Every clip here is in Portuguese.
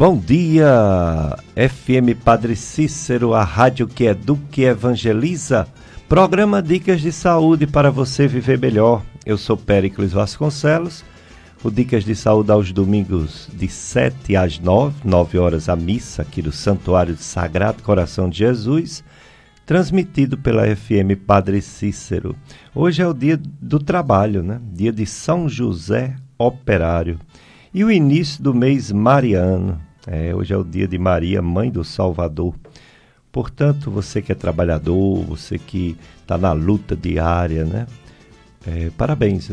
Bom dia, FM Padre Cícero, a rádio que educa e evangeliza. Programa Dicas de Saúde para você viver melhor. Eu sou Péricles Vasconcelos. O Dicas de Saúde aos domingos de 7 às 9, 9 horas a missa aqui do Santuário de Sagrado Coração de Jesus, transmitido pela FM Padre Cícero. Hoje é o dia do trabalho, né? Dia de São José Operário. E o início do mês mariano. É, hoje é o dia de Maria, mãe do Salvador. Portanto, você que é trabalhador, você que está na luta diária, né? É, parabéns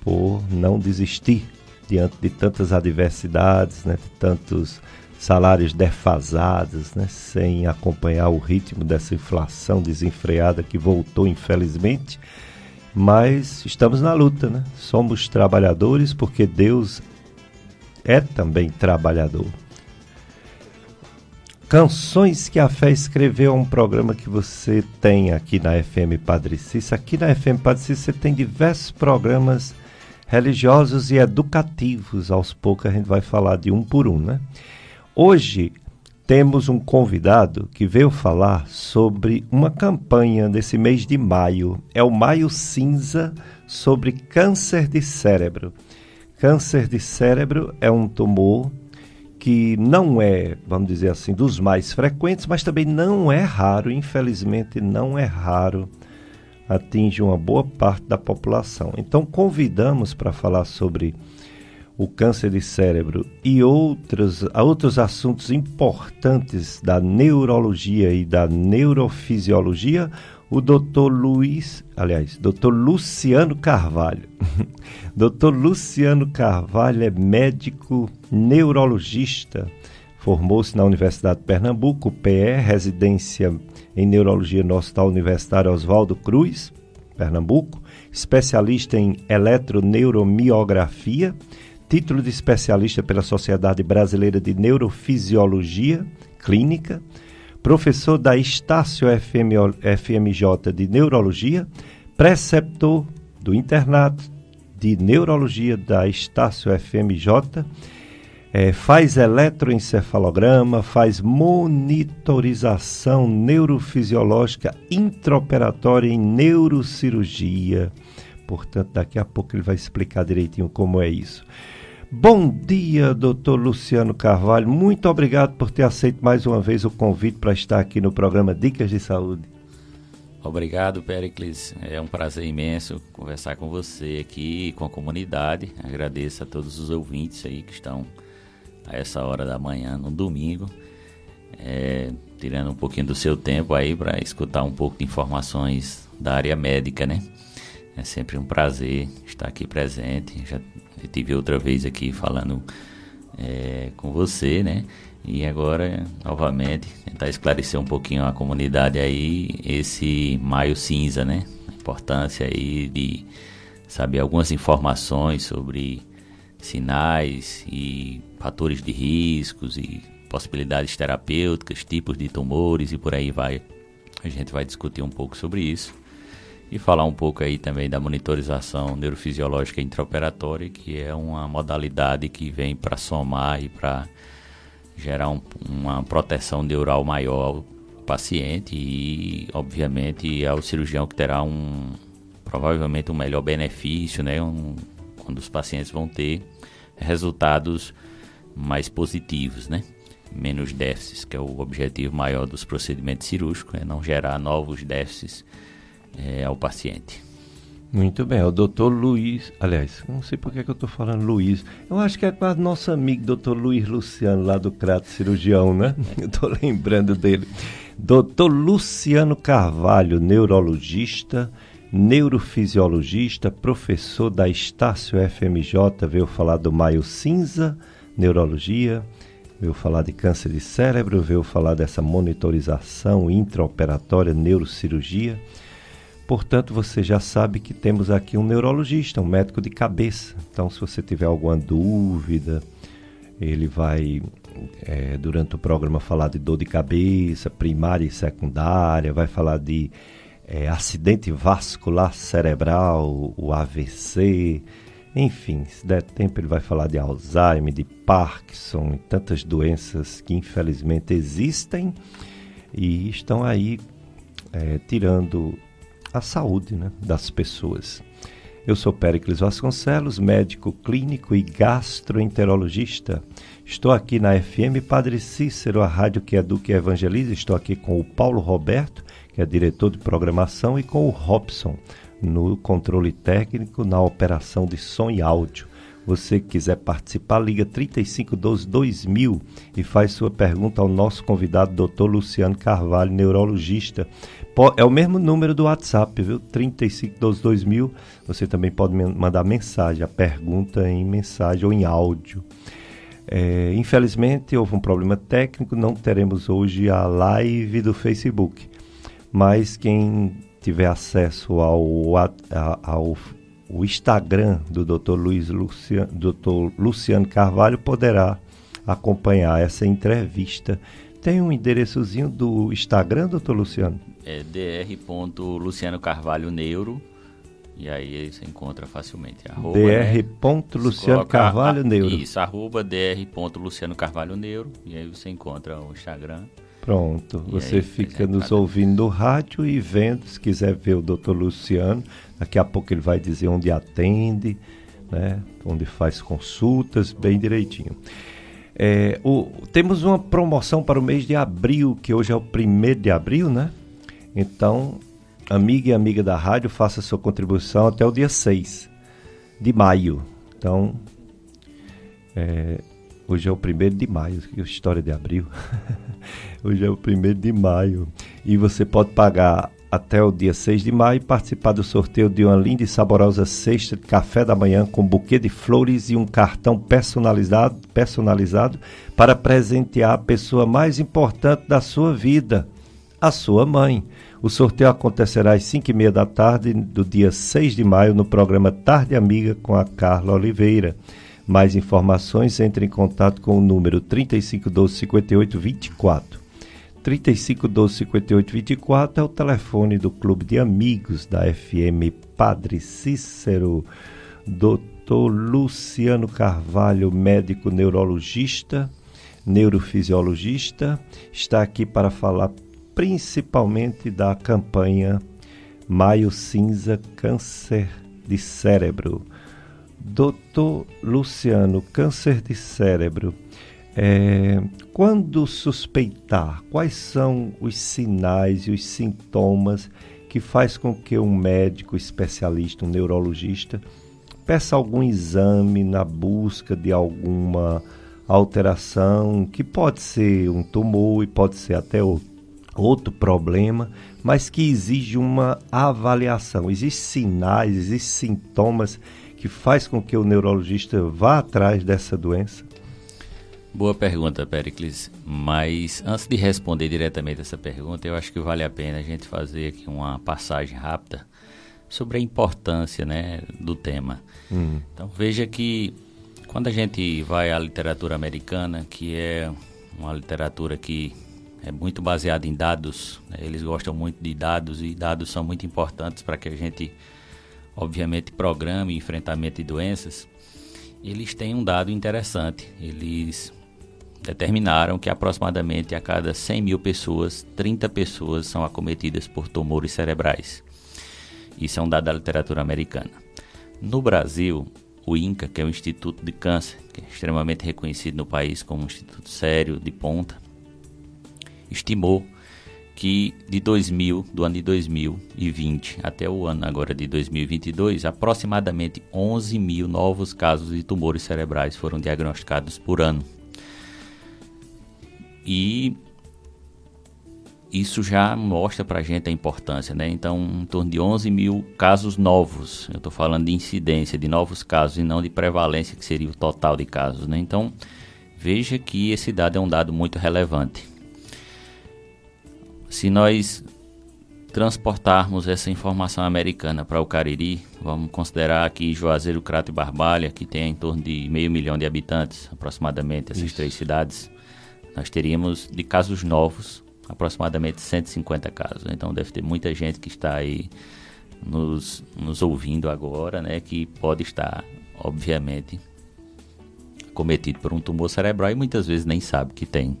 por não desistir diante de tantas adversidades, né? de tantos salários defasados, né? sem acompanhar o ritmo dessa inflação desenfreada que voltou, infelizmente. Mas estamos na luta, né? Somos trabalhadores porque Deus é também trabalhador. Canções que a Fé escreveu é um programa que você tem aqui na FM Padre Cícero. Aqui na FM Padre Cícero você tem diversos programas religiosos e educativos. Aos poucos a gente vai falar de um por um, né? Hoje temos um convidado que veio falar sobre uma campanha desse mês de maio. É o Maio Cinza sobre câncer de cérebro. Câncer de cérebro é um tumor que não é, vamos dizer assim, dos mais frequentes, mas também não é raro, infelizmente não é raro, atinge uma boa parte da população. Então convidamos para falar sobre o câncer de cérebro e outros, outros assuntos importantes da neurologia e da neurofisiologia, o Dr. Luiz, aliás, Dr. Luciano Carvalho. Dr. Luciano Carvalho é médico neurologista, formou-se na Universidade de Pernambuco, PE, residência em neurologia no Hospital Universitário Oswaldo Cruz, Pernambuco, especialista em eletroneuromiografia, título de especialista pela Sociedade Brasileira de Neurofisiologia Clínica, professor da Estácio FMJ de Neurologia, preceptor do internato de Neurologia da Estácio FMJ, é, faz eletroencefalograma, faz monitorização neurofisiológica intraoperatória em neurocirurgia. Portanto, daqui a pouco ele vai explicar direitinho como é isso. Bom dia, doutor Luciano Carvalho. Muito obrigado por ter aceito mais uma vez o convite para estar aqui no programa Dicas de Saúde. Obrigado, Pericles. É um prazer imenso conversar com você aqui, com a comunidade. Agradeço a todos os ouvintes aí que estão a essa hora da manhã, no domingo, é, tirando um pouquinho do seu tempo aí para escutar um pouco de informações da área médica, né? É sempre um prazer estar aqui presente. Já tive outra vez aqui falando é, com você, né? E agora, novamente, tentar esclarecer um pouquinho a comunidade aí, esse maio cinza, né? A importância aí de saber algumas informações sobre sinais e fatores de riscos e possibilidades terapêuticas, tipos de tumores e por aí vai. A gente vai discutir um pouco sobre isso e falar um pouco aí também da monitorização neurofisiológica intraoperatória, que é uma modalidade que vem para somar e para gerar um, uma proteção neural maior ao paciente e, obviamente, ao cirurgião que terá um provavelmente um melhor benefício, né? Um, quando os pacientes vão ter resultados mais positivos, né? Menos déficits, que é o objetivo maior dos procedimentos cirúrgicos, é não gerar novos déficits é, ao paciente. Muito bem, é o doutor Luiz, aliás, não sei por que, que eu estou falando Luiz, eu acho que é quase nosso amigo doutor Luiz Luciano, lá do Crato Cirurgião, né? Eu estou lembrando dele. Doutor Luciano Carvalho, neurologista, neurofisiologista, professor da Estácio FMJ, veio falar do Maio Cinza, neurologia, veio falar de câncer de cérebro, veio falar dessa monitorização intraoperatória, neurocirurgia. Portanto, você já sabe que temos aqui um neurologista, um médico de cabeça. Então, se você tiver alguma dúvida, ele vai, é, durante o programa, falar de dor de cabeça, primária e secundária, vai falar de é, acidente vascular cerebral, o AVC, Enfim, se der tempo, ele vai falar de Alzheimer, de Parkinson e tantas doenças que infelizmente existem e estão aí é, tirando a saúde né, das pessoas. Eu sou Péricles Vasconcelos, médico clínico e gastroenterologista. Estou aqui na FM Padre Cícero, a rádio que educa e evangeliza. Estou aqui com o Paulo Roberto, que é diretor de programação, e com o Robson, no controle técnico, na operação de som e áudio. Você que quiser participar, liga 3512 2000 e faz sua pergunta ao nosso convidado, Dr. Luciano Carvalho, neurologista é o mesmo número do WhatsApp, viu? 35122000. Você também pode mandar mensagem, a pergunta em mensagem ou em áudio. É, infelizmente houve um problema técnico, não teremos hoje a live do Facebook. Mas quem tiver acesso ao, ao o Instagram do Dr. Luiz Luciano, Dr. Luciano Carvalho poderá acompanhar essa entrevista. Tem um endereçozinho do Instagram, doutor Luciano? é dr. Carvalho Neuro. E aí você encontra facilmente. Arroba, dr. Né? Luciano Carvalho Neuro. Isso, arroba dr. Luciano Carvalho Neuro. E aí você encontra o Instagram. Pronto, e você aí, fica nos ouvindo no rádio e vendo, se quiser ver o doutor Luciano, daqui a pouco ele vai dizer onde atende, né, onde faz consultas, bem direitinho. É, o, temos uma promoção para o mês de abril, que hoje é o primeiro de abril, né? Então, amiga e amiga da rádio, faça sua contribuição até o dia 6 de maio. Então, é, hoje é o primeiro de maio, que história de abril. hoje é o primeiro de maio. E você pode pagar até o dia 6 de maio e participar do sorteio de uma linda e saborosa cesta de café da manhã com buquê de flores e um cartão personalizado, personalizado para presentear a pessoa mais importante da sua vida, a sua mãe. O sorteio acontecerá às 5 e meia da tarde do dia 6 de maio no programa Tarde Amiga com a Carla Oliveira. Mais informações, entre em contato com o número 3512 5824. 3512 5824 é o telefone do Clube de Amigos da FM Padre Cícero. Dr. Luciano Carvalho, médico neurologista, neurofisiologista, está aqui para falar principalmente da campanha Maio Cinza Câncer de Cérebro. Doutor Luciano, câncer de cérebro. É, quando suspeitar, quais são os sinais e os sintomas que faz com que um médico especialista, um neurologista, peça algum exame na busca de alguma alteração, que pode ser um tumor e pode ser até outro outro problema, mas que exige uma avaliação. Existem sinais, existem sintomas que faz com que o neurologista vá atrás dessa doença? Boa pergunta, Pericles. Mas antes de responder diretamente essa pergunta, eu acho que vale a pena a gente fazer aqui uma passagem rápida sobre a importância né, do tema. Hum. Então veja que quando a gente vai à literatura americana, que é uma literatura que é muito baseado em dados. Né? Eles gostam muito de dados e dados são muito importantes para que a gente, obviamente, programe enfrentamento de doenças. Eles têm um dado interessante. Eles determinaram que aproximadamente a cada 100 mil pessoas, 30 pessoas são acometidas por tumores cerebrais. Isso é um dado da literatura americana. No Brasil, o INCA, que é o Instituto de Câncer, que é extremamente reconhecido no país como um instituto sério, de ponta, estimou que de 2000, do ano de 2020 até o ano agora de 2022, aproximadamente 11 mil novos casos de tumores cerebrais foram diagnosticados por ano. E isso já mostra para a gente a importância, né? Então, em torno de 11 mil casos novos. Eu estou falando de incidência de novos casos e não de prevalência, que seria o total de casos, né? Então, veja que esse dado é um dado muito relevante. Se nós transportarmos essa informação americana para o Cariri, vamos considerar aqui Juazeiro, Crato e Barbalha, que tem em torno de meio milhão de habitantes, aproximadamente, essas Isso. três cidades, nós teríamos de casos novos, aproximadamente 150 casos. Então deve ter muita gente que está aí nos, nos ouvindo agora, né, que pode estar obviamente, cometido por um tumor cerebral e muitas vezes nem sabe que tem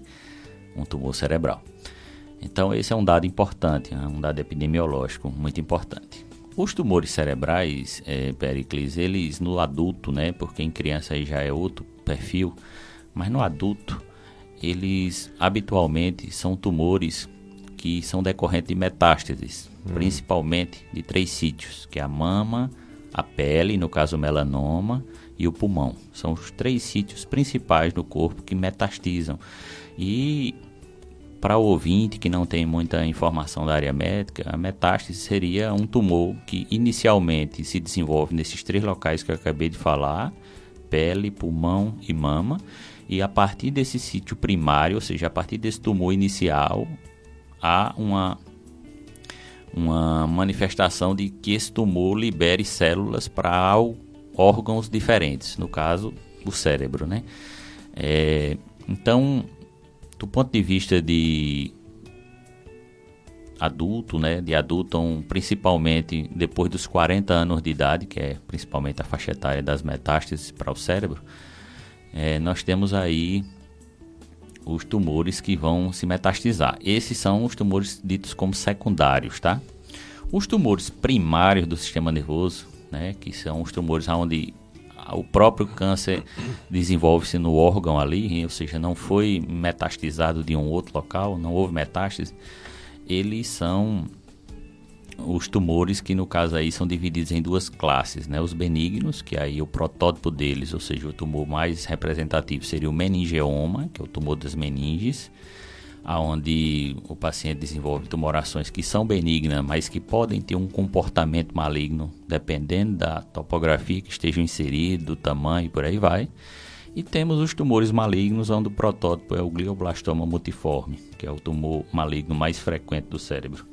um tumor cerebral. Então, esse é um dado importante, né? um dado epidemiológico muito importante. Os tumores cerebrais, é, Pericles, eles no adulto, né, porque em criança aí já é outro perfil, mas no adulto, eles habitualmente são tumores que são decorrentes de metástases, hum. principalmente de três sítios, que é a mama, a pele, no caso o melanoma, e o pulmão. São os três sítios principais no corpo que metastizam. E para o ouvinte que não tem muita informação da área médica, a metástase seria um tumor que inicialmente se desenvolve nesses três locais que eu acabei de falar: pele, pulmão e mama. E a partir desse sítio primário, ou seja, a partir desse tumor inicial, há uma, uma manifestação de que esse tumor libere células para órgãos diferentes, no caso, o cérebro, né? É, então, do ponto de vista de adulto, né, de adulto principalmente depois dos 40 anos de idade, que é principalmente a faixa etária das metástases para o cérebro, é, nós temos aí os tumores que vão se metastizar. Esses são os tumores ditos como secundários, tá? Os tumores primários do sistema nervoso, né, que são os tumores onde o próprio câncer desenvolve-se no órgão ali, ou seja, não foi metastizado de um outro local, não houve metástase, eles são os tumores que no caso aí são divididos em duas classes, né? Os benignos, que aí o protótipo deles, ou seja, o tumor mais representativo seria o meningioma, que é o tumor das meninges, aonde o paciente desenvolve tumorações que são benignas, mas que podem ter um comportamento maligno, dependendo da topografia que estejam inseridos, do tamanho e por aí vai. E temos os tumores malignos, onde o protótipo é o glioblastoma multiforme, que é o tumor maligno mais frequente do cérebro.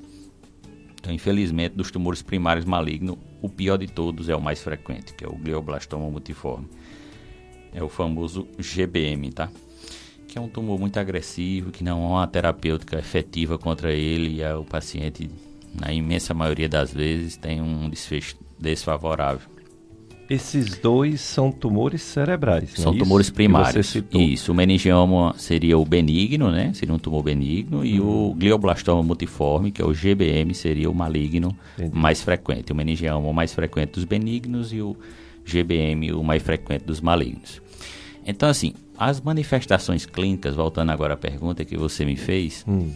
Então, infelizmente, dos tumores primários malignos, o pior de todos é o mais frequente, que é o glioblastoma multiforme. É o famoso GBM, tá? Que é um tumor muito agressivo, que não há uma terapêutica efetiva contra ele e o paciente, na imensa maioria das vezes, tem um desfecho desfavorável. Esses dois são tumores cerebrais, São é tumores primários. Isso, o meningioma seria o benigno, né? Seria um tumor benigno. Hum. E o uhum. glioblastoma multiforme, que é o GBM, seria o maligno Entendi. mais frequente. O meningioma o mais frequente dos benignos e o GBM o mais frequente dos malignos. Então, assim, as manifestações clínicas, voltando agora à pergunta que você me fez, hum.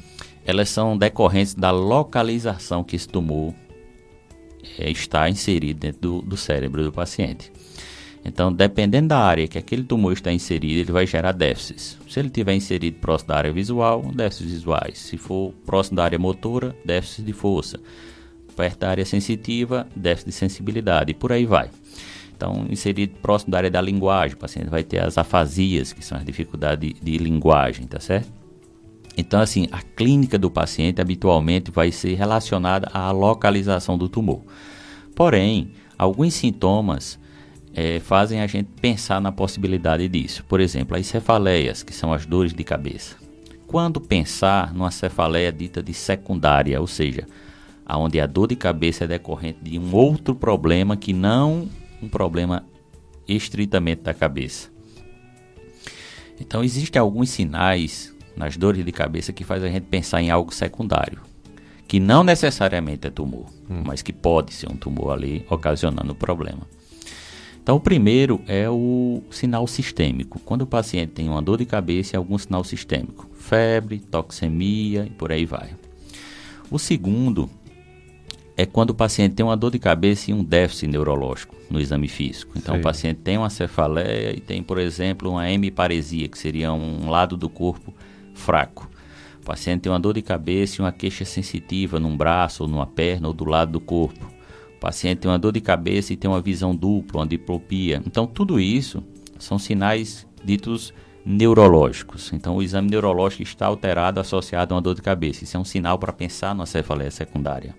elas são decorrentes da localização que esse tumor é, está inserido dentro do, do cérebro do paciente. Então, dependendo da área que aquele tumor está inserido, ele vai gerar déficits. Se ele estiver inserido próximo da área visual, déficits visuais. Se for próximo da área motora, déficit de força. Perto da área sensitiva, déficit de sensibilidade. E por aí vai. Então, inserido próximo da área da linguagem, o paciente vai ter as afasias, que são as dificuldades de, de linguagem, tá certo? Então, assim, a clínica do paciente habitualmente vai ser relacionada à localização do tumor. Porém, alguns sintomas é, fazem a gente pensar na possibilidade disso. Por exemplo, as cefaleias, que são as dores de cabeça. Quando pensar numa cefaleia dita de secundária, ou seja, onde a dor de cabeça é decorrente de um outro problema que não um problema estritamente da cabeça. Então existem alguns sinais nas dores de cabeça que faz a gente pensar em algo secundário, que não necessariamente é tumor, hum. mas que pode ser um tumor ali ocasionando o problema. Então o primeiro é o sinal sistêmico. Quando o paciente tem uma dor de cabeça, é algum sinal sistêmico, febre, toxemia e por aí vai. O segundo é quando o paciente tem uma dor de cabeça e um déficit neurológico no exame físico. Então, o paciente tem uma cefaleia e tem, por exemplo, uma hemiparesia, que seria um lado do corpo fraco. O paciente tem uma dor de cabeça e uma queixa sensitiva num braço, ou numa perna, ou do lado do corpo. O paciente tem uma dor de cabeça e tem uma visão dupla, uma diplopia. Então, tudo isso são sinais ditos neurológicos. Então, o exame neurológico está alterado associado a uma dor de cabeça. Isso é um sinal para pensar numa cefaleia secundária.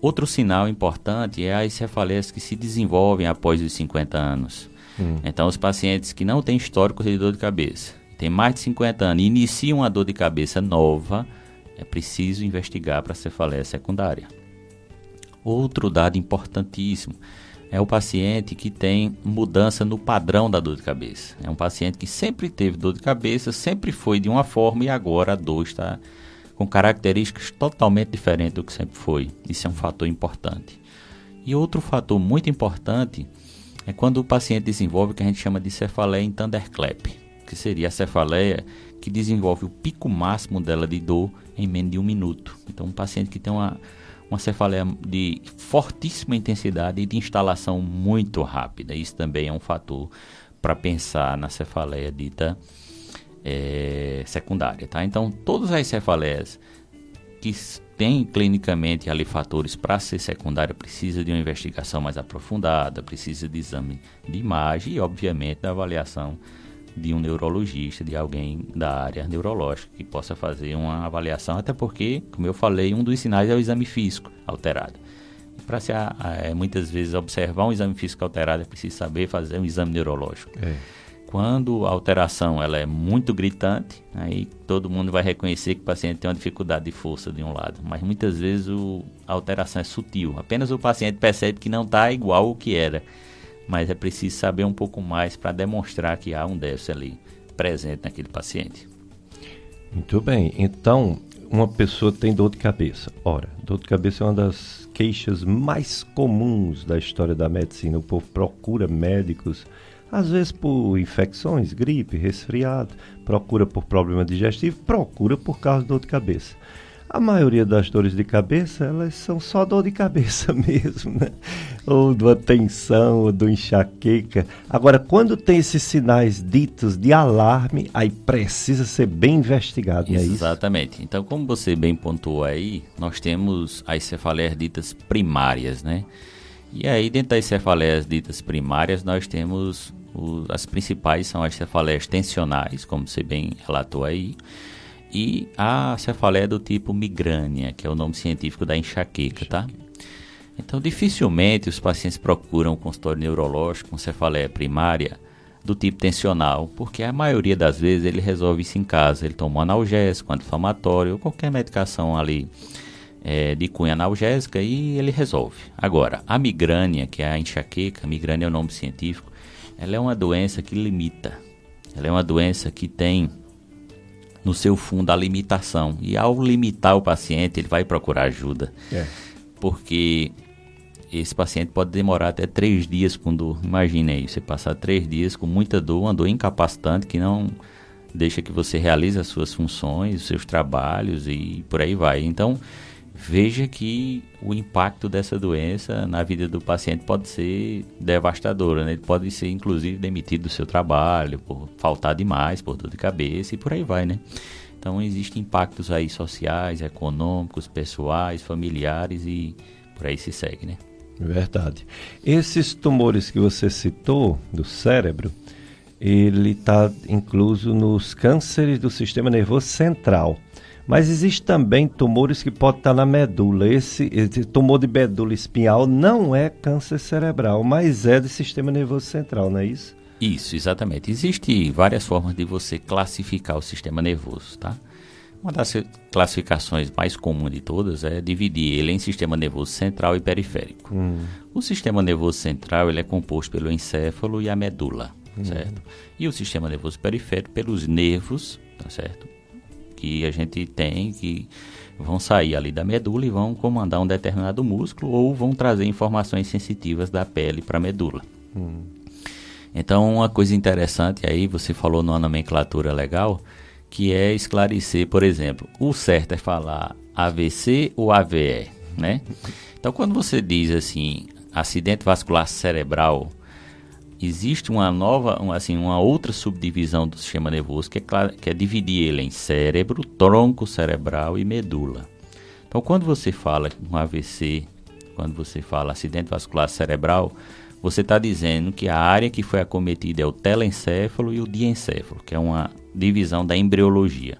Outro sinal importante é as cefaleias que se desenvolvem após os 50 anos. Hum. Então, os pacientes que não têm histórico de dor de cabeça, têm mais de 50 anos e iniciam a dor de cabeça nova, é preciso investigar para cefaleia secundária. Outro dado importantíssimo é o paciente que tem mudança no padrão da dor de cabeça. É um paciente que sempre teve dor de cabeça, sempre foi de uma forma e agora a dor está com características totalmente diferentes do que sempre foi. Isso é um fator importante. E outro fator muito importante é quando o paciente desenvolve o que a gente chama de cefaleia em thunderclap, que seria a cefaleia que desenvolve o pico máximo dela de dor em menos de um minuto. Então, um paciente que tem uma uma cefaleia de fortíssima intensidade e de instalação muito rápida. Isso também é um fator para pensar na cefaleia dita é, secundária. Tá? Então, todas as cefaleias que têm clinicamente ali fatores para ser secundária precisa de uma investigação mais aprofundada, precisa de exame de imagem e, obviamente, da avaliação de um neurologista, de alguém da área neurológica que possa fazer uma avaliação, até porque, como eu falei, um dos sinais é o exame físico alterado. Para se é, muitas vezes observar um exame físico alterado, é preciso saber fazer um exame neurológico. É. Quando a alteração ela é muito gritante, aí todo mundo vai reconhecer que o paciente tem uma dificuldade de força de um lado. Mas muitas vezes o, a alteração é sutil. Apenas o paciente percebe que não está igual o que era mas é preciso saber um pouco mais para demonstrar que há um déficit ali presente naquele paciente. Muito bem. Então, uma pessoa tem dor de cabeça. Ora, dor de cabeça é uma das queixas mais comuns da história da medicina. O povo procura médicos, às vezes por infecções, gripe, resfriado, procura por problema digestivo, procura por causa de dor de cabeça. A maioria das dores de cabeça, elas são só dor de cabeça mesmo, né? Ou de uma tensão, ou do enxaqueca. Agora, quando tem esses sinais ditos de alarme, aí precisa ser bem investigado, não é isso? Exatamente. Então, como você bem pontuou aí, nós temos as cefaleias ditas primárias, né? E aí, dentro das cefaleias ditas primárias, nós temos as principais são as cefaleias tensionais, como você bem relatou aí e a cefaleia do tipo migrânia, que é o nome científico da enxaqueca, tá? Então, dificilmente os pacientes procuram um consultório neurológico com cefaleia primária do tipo tensional, porque a maioria das vezes ele resolve isso em casa. Ele toma um analgésico, anti-inflamatório ou qualquer medicação ali é, de cunha analgésica e ele resolve. Agora, a migrânia, que é a enxaqueca, migrânia é o nome científico, ela é uma doença que limita. Ela é uma doença que tem no seu fundo a limitação. E ao limitar o paciente, ele vai procurar ajuda. É. Porque esse paciente pode demorar até três dias com dor. Imagine aí, você passar três dias com muita dor, uma dor incapacitante que não deixa que você realize as suas funções, os seus trabalhos e por aí vai. Então, veja que o impacto dessa doença na vida do paciente pode ser devastador, né? Ele pode ser, inclusive, demitido do seu trabalho por faltar demais, por dor de cabeça e por aí vai, né? Então, existem impactos aí sociais, econômicos, pessoais, familiares e por aí se segue, né? Verdade. Esses tumores que você citou do cérebro, ele está incluso nos cânceres do sistema nervoso central. Mas existe também tumores que podem estar na medula. Esse, esse, tumor de medula espinhal não é câncer cerebral, mas é do sistema nervoso central, não é isso? Isso, exatamente. Existem várias formas de você classificar o sistema nervoso, tá? Uma das classificações mais comuns de todas é dividir ele em sistema nervoso central e periférico. Hum. O sistema nervoso central ele é composto pelo encéfalo e a medula, hum. certo? E o sistema nervoso periférico pelos nervos, tá certo? Que a gente tem que vão sair ali da medula e vão comandar um determinado músculo ou vão trazer informações sensitivas da pele para a medula. Hum. Então, uma coisa interessante aí, você falou numa nomenclatura legal, que é esclarecer, por exemplo, o certo é falar AVC ou AVE, né? Então, quando você diz assim, acidente vascular cerebral, existe uma nova, uma, assim, uma outra subdivisão do sistema nervoso que é, que é dividir ele em cérebro, tronco cerebral e medula. Então, quando você fala um AVC, quando você fala acidente vascular cerebral, você está dizendo que a área que foi acometida é o telencéfalo e o diencéfalo, que é uma divisão da embriologia.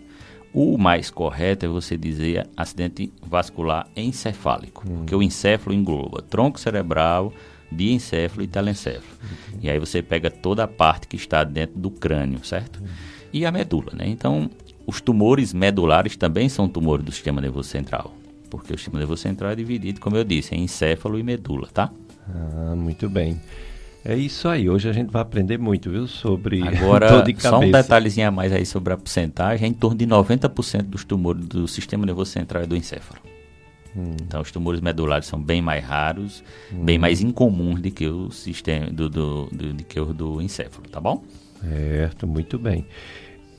O mais correto é você dizer acidente vascular encefálico, hum. porque o encéfalo engloba tronco cerebral, diencéfalo e telencéfalo. E aí você pega toda a parte que está dentro do crânio, certo? E a medula, né? Então, os tumores medulares também são tumores do sistema nervoso central, porque o sistema nervoso central é dividido, como eu disse, em encéfalo e medula, tá? Ah, muito bem. É isso aí. Hoje a gente vai aprender muito, viu, sobre Agora, só um detalhezinho a mais aí sobre a porcentagem. É em torno de 90% dos tumores do sistema nervoso central é do encéfalo. Hum. Então, os tumores medulares são bem mais raros, hum. bem mais incomuns do que o sistema do, do, do, do que o do encéfalo, tá bom? Certo, muito bem.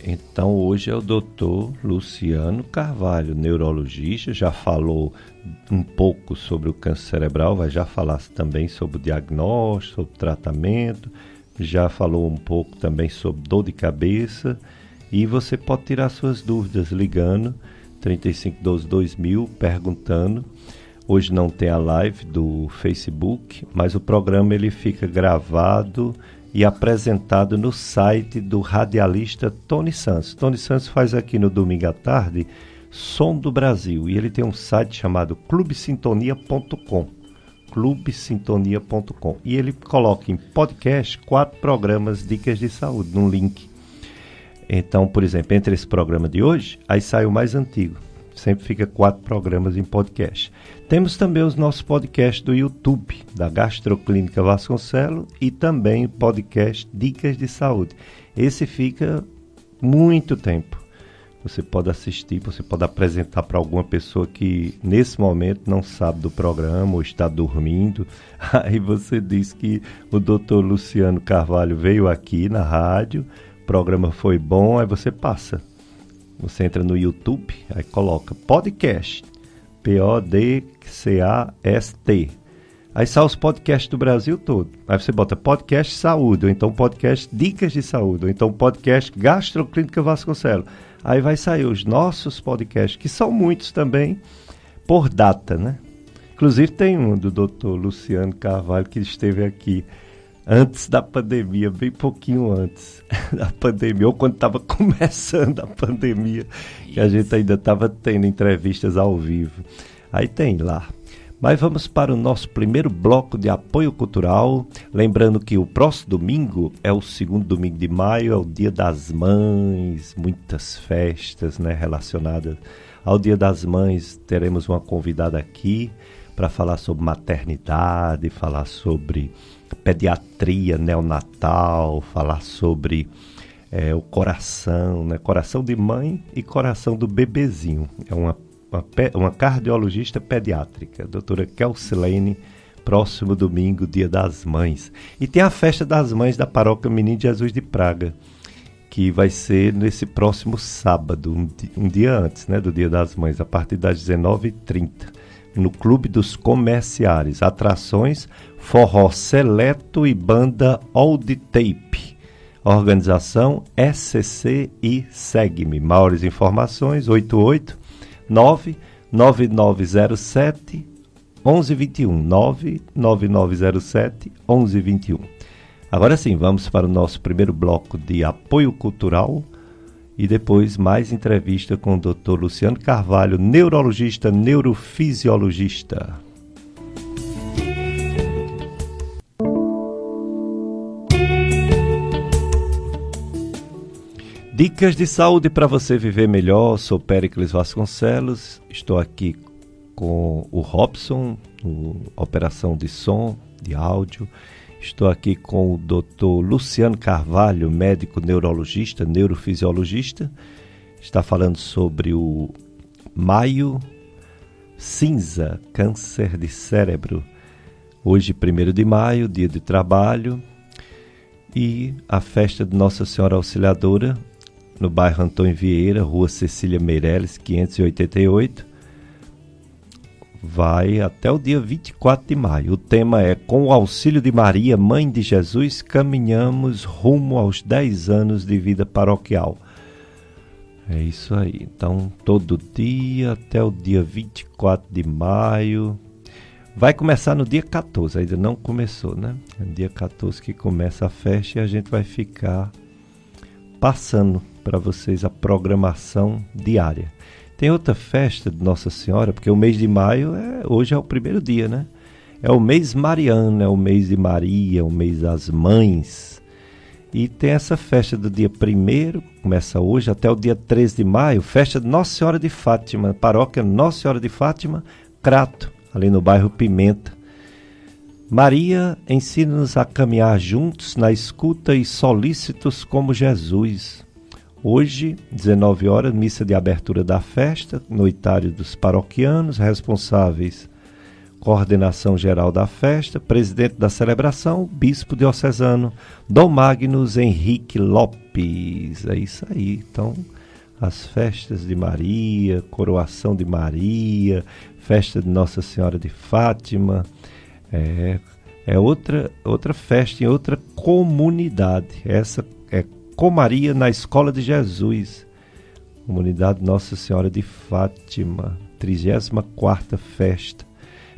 Então, hoje é o doutor Luciano Carvalho, neurologista, já falou um pouco sobre o câncer cerebral, vai já falar também sobre o diagnóstico, sobre o tratamento, já falou um pouco também sobre dor de cabeça e você pode tirar suas dúvidas ligando 3512 2000 perguntando. Hoje não tem a live do Facebook, mas o programa ele fica gravado e apresentado no site do radialista Tony Santos. Tony Santos faz aqui no domingo à tarde Som do Brasil e ele tem um site chamado clubesintonia.com clubesintonia.com e ele coloca em podcast quatro programas Dicas de Saúde num link. Então, por exemplo, entre esse programa de hoje, aí sai o mais antigo. Sempre fica quatro programas em podcast. Temos também os nossos podcasts do YouTube, da Gastroclínica Vasconcelo e também o podcast Dicas de Saúde. Esse fica muito tempo. Você pode assistir, você pode apresentar para alguma pessoa que nesse momento não sabe do programa ou está dormindo. Aí você diz que o doutor Luciano Carvalho veio aqui na rádio, programa foi bom, aí você passa. Você entra no YouTube, aí coloca podcast P-O-D-C-A-S-T. Aí sai os podcasts do Brasil todo. Aí você bota podcast saúde, ou então podcast dicas de saúde, ou então podcast gastroclínica Vasconcelos. Aí vai sair os nossos podcasts, que são muitos também, por data, né? Inclusive tem um do Dr. Luciano Carvalho que esteve aqui antes da pandemia, bem pouquinho antes da pandemia, ou quando estava começando a pandemia, que a gente ainda estava tendo entrevistas ao vivo. Aí tem lá. Mas vamos para o nosso primeiro bloco de apoio cultural. Lembrando que o próximo domingo é o segundo domingo de maio, é o Dia das Mães, muitas festas né, relacionadas ao Dia das Mães. Teremos uma convidada aqui para falar sobre maternidade, falar sobre pediatria neonatal, falar sobre é, o coração, né? coração de mãe e coração do bebezinho. É uma, uma, uma cardiologista pediátrica, a doutora Kelsilene, próximo domingo, dia das mães. E tem a festa das mães da paróquia Menino Jesus de Praga, que vai ser nesse próximo sábado, um, um dia antes né, do dia das mães, a partir das 19h30 no Clube dos Comerciários. Atrações Forró Seleto e Banda Old Tape. Organização SCC e Segue-me. Maiores informações 88 99907 1121 99907 1121. Agora sim, vamos para o nosso primeiro bloco de apoio cultural e depois mais entrevista com o Dr. Luciano Carvalho, neurologista, neurofisiologista. Dicas de saúde para você viver melhor. Sou Péricles Vasconcelos. Estou aqui com o Robson, operação de som, de áudio. Estou aqui com o Dr. Luciano Carvalho, médico neurologista, neurofisiologista. Está falando sobre o maio cinza, câncer de cérebro. Hoje, 1 de maio, dia de trabalho, e a festa de Nossa Senhora Auxiliadora, no bairro Antônio Vieira, rua Cecília Meireles, 588. Vai até o dia 24 de maio. O tema é Com o auxílio de Maria, Mãe de Jesus, caminhamos rumo aos 10 anos de vida paroquial. É isso aí. Então, todo dia até o dia 24 de maio. Vai começar no dia 14, ainda não começou, né? É dia 14 que começa a festa e a gente vai ficar passando para vocês a programação diária. Tem outra festa de Nossa Senhora, porque o mês de maio é, hoje é o primeiro dia, né? É o mês mariano, é o mês de Maria, o mês das mães. E tem essa festa do dia 1 começa hoje até o dia 13 de maio, festa de Nossa Senhora de Fátima, paróquia Nossa Senhora de Fátima, Crato, ali no bairro Pimenta. Maria ensina-nos a caminhar juntos na escuta e solícitos como Jesus. Hoje, 19 horas, missa de abertura da festa, noitário dos paroquianos, responsáveis, coordenação geral da festa, presidente da celebração, bispo diocesano, Dom Magnus Henrique Lopes. É isso aí. Então, as festas de Maria, coroação de Maria, festa de Nossa Senhora de Fátima, é, é outra, outra festa em outra comunidade. Essa é Comaria na Escola de Jesus, comunidade Nossa Senhora de Fátima, 34 festa.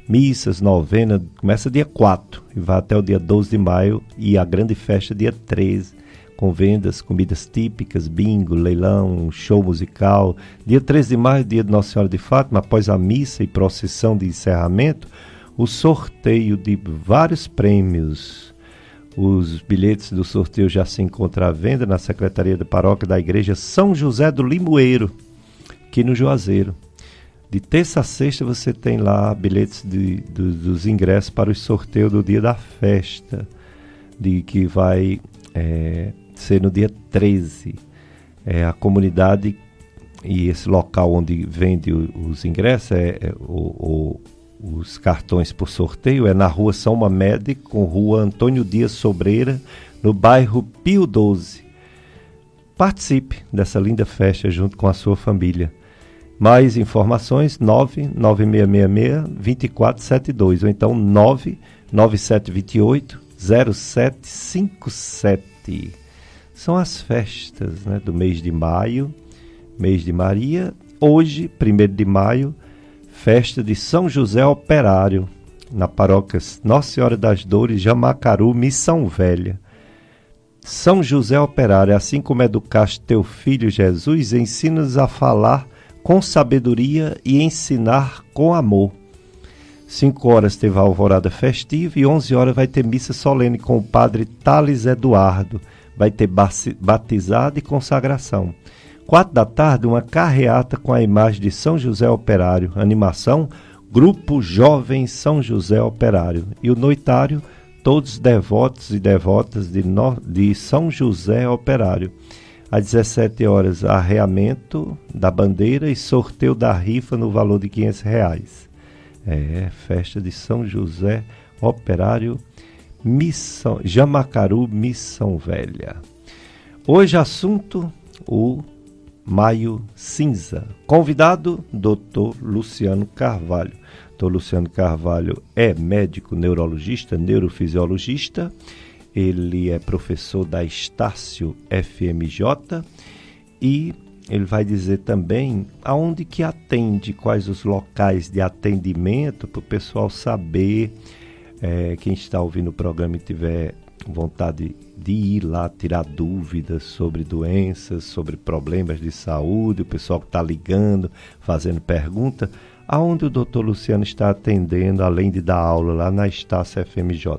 Missas, novena, começa dia 4 e vai até o dia 12 de maio e a grande festa dia 13 com vendas, comidas típicas, bingo, leilão, show musical. Dia 13 de maio, dia de Nossa Senhora de Fátima, após a missa e procissão de encerramento, o sorteio de vários prêmios. Os bilhetes do sorteio já se encontram à venda na Secretaria da Paróquia da Igreja São José do Limoeiro, aqui no Juazeiro. De terça a sexta você tem lá bilhetes de, dos ingressos para o sorteio do dia da festa, de que vai é, ser no dia 13. É, a comunidade e esse local onde vende os ingressos, é, é o, o, os cartões por sorteio, é na rua São Mamede, com rua Antônio Dias Sobreira, no bairro Pio 12. Participe dessa linda festa junto com a sua família. Mais informações 99666 2472 ou então 99728 0757 são as festas né, do mês de maio, mês de Maria. Hoje, 1 de maio, festa de São José Operário, na paróquia Nossa Senhora das Dores, Jamacaru, Missão Velha. São José Operário, assim como educaste teu filho Jesus, ensina-nos a falar com sabedoria e ensinar com amor. Cinco horas teve a alvorada festiva e onze horas vai ter missa solene com o padre Thales Eduardo vai ter batizado e consagração. Quatro da tarde, uma carreata com a imagem de São José Operário, animação Grupo Jovem São José Operário. E o noitário, todos devotos e devotas de, no, de São José Operário. Às 17 horas, arreamento da bandeira e sorteio da rifa no valor de 500 reais. É, festa de São José Operário Missão, Jamacaru, Missão Velha. Hoje assunto o Maio Cinza. Convidado, Dr. Luciano Carvalho. Dr. Luciano Carvalho é médico neurologista, neurofisiologista. Ele é professor da Estácio FMJ e ele vai dizer também aonde que atende, quais os locais de atendimento para o pessoal saber é, quem está ouvindo o programa e tiver vontade de ir lá tirar dúvidas sobre doenças, sobre problemas de saúde, o pessoal que está ligando, fazendo pergunta, aonde o doutor Luciano está atendendo, além de dar aula lá na Estácia FMJ?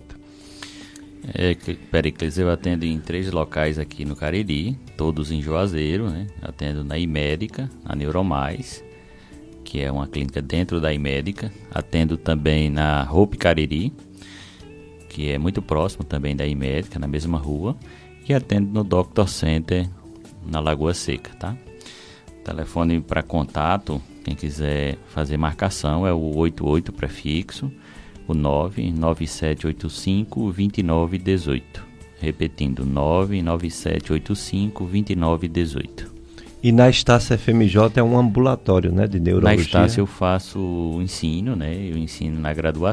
É, Pericles, eu atendo em três locais aqui no Cariri, todos em Juazeiro, né? Atendo na Imédica, na Neuromais, que é uma clínica dentro da Imédica. Atendo também na Hope Cariri, que é muito próximo também da Imédica, na mesma rua, e atende no Doctor Center na Lagoa Seca, tá? Telefone para contato, quem quiser fazer marcação é o 88 prefixo, o 99785 2918. Repetindo, 99785 2918. E na Estácia FMJ é um ambulatório, né, de neurologia? Na Estácia eu faço o ensino, né, eu ensino na graduação